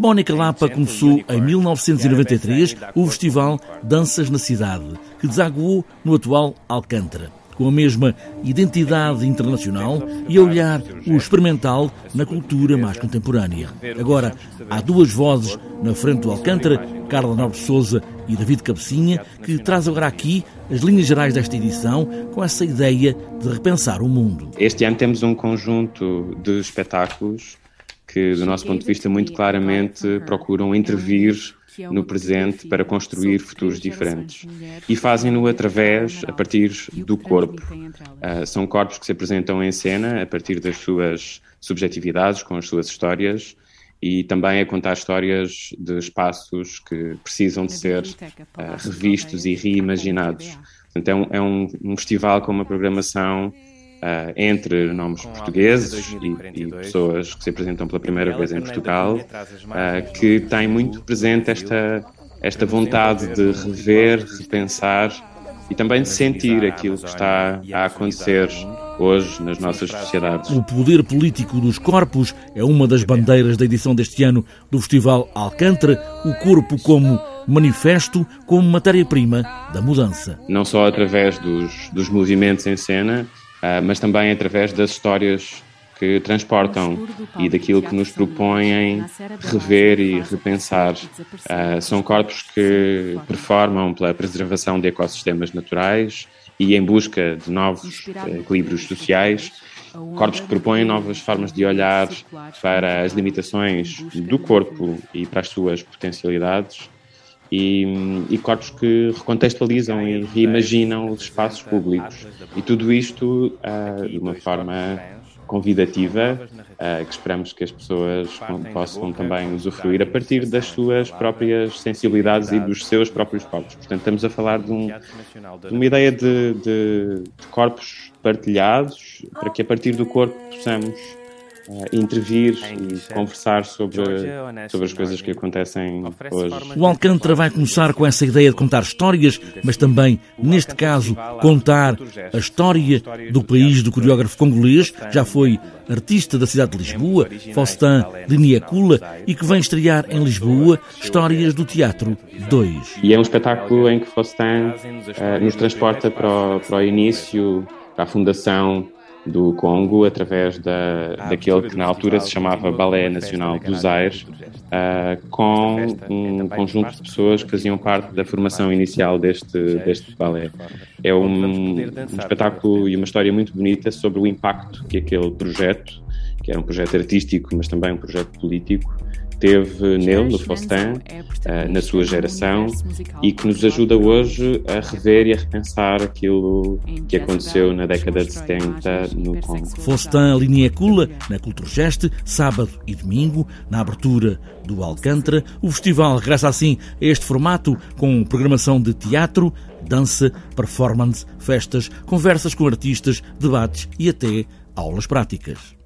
Mónica Lapa começou em 1993 o festival Danças na Cidade, que desaguou no atual Alcântara com a mesma identidade internacional e a olhar o experimental na cultura mais contemporânea. Agora, há duas vozes na frente do Alcântara, Carla Nobre Souza e David Cabecinha, que traz agora aqui as linhas gerais desta edição com essa ideia de repensar o mundo. Este ano temos um conjunto de espetáculos que, do nosso ponto de vista, muito claramente procuram intervir no presente para construir futuros diferentes. E fazem-no através, a partir do corpo. Uh, são corpos que se apresentam em cena a partir das suas subjetividades, com as suas histórias, e também a contar histórias de espaços que precisam de ser uh, revistos e reimaginados. Portanto, é um, é um, um festival com uma programação Uh, entre nomes portugueses e, e, pessoas que se apresentam pela primeira vez em Portugal, uh, que tem muito presente esta, esta vontade de rever, repensar e também de sentir aquilo que está a acontecer hoje nas nossas sociedades. O poder político dos corpos é uma das bandeiras da edição deste ano do Festival Alcântara, o corpo como manifesto, como matéria-prima da mudança. Não só através dos, dos movimentos em cena, mas também através das histórias que transportam e daquilo que nos propõem rever e repensar. Uh, são corpos que performam pela preservação de ecossistemas naturais e em busca de novos equilíbrios sociais. Corpos que propõem novas formas de olhar para as limitações do corpo e para as suas potencialidades e, e, corpos que recontextualizam e reimaginam os espaços públicos. E tudo isto uh, de uma forma convidativa, uh, que esperamos que as pessoas possam também usufruir a partir das suas próprias sensibilidades e dos seus próprios corpos. Portanto, estamos a falar de, um, de uma ideia de, de, de corpos partilhados, para que a partir do corpo possamos intervir e conversar sobre, sobre as coisas que acontecem hoje. O Alcântara vai começar com essa ideia de contar histórias, mas também, neste caso, contar a história do país do coreógrafo congolês, já foi artista da cidade de Lisboa, Faustin Liniecula, e que vem estrear em Lisboa Histórias do Teatro 2. E é um espetáculo em que Faustin uh, nos transporta para o, para o início, para a fundação do Congo através da, daquele que na altura se chamava Balé Nacional do Zaire, uh, com um conjunto de pessoas que faziam parte da formação inicial deste, deste balé. É um, um espetáculo e uma história muito bonita sobre o impacto que aquele projeto, que era um projeto artístico, mas também um projeto político, teve nele, no Faustin, é, na sua geração, e que nos ajuda hoje a rever e a repensar aquilo que aconteceu na década de 70 no Congo. Faustin Liniecula, na Culturgeste, sábado e domingo, na abertura do Alcântara. O festival regressa assim a este formato, com programação de teatro, dança, performance, festas, conversas com artistas, debates e até aulas práticas.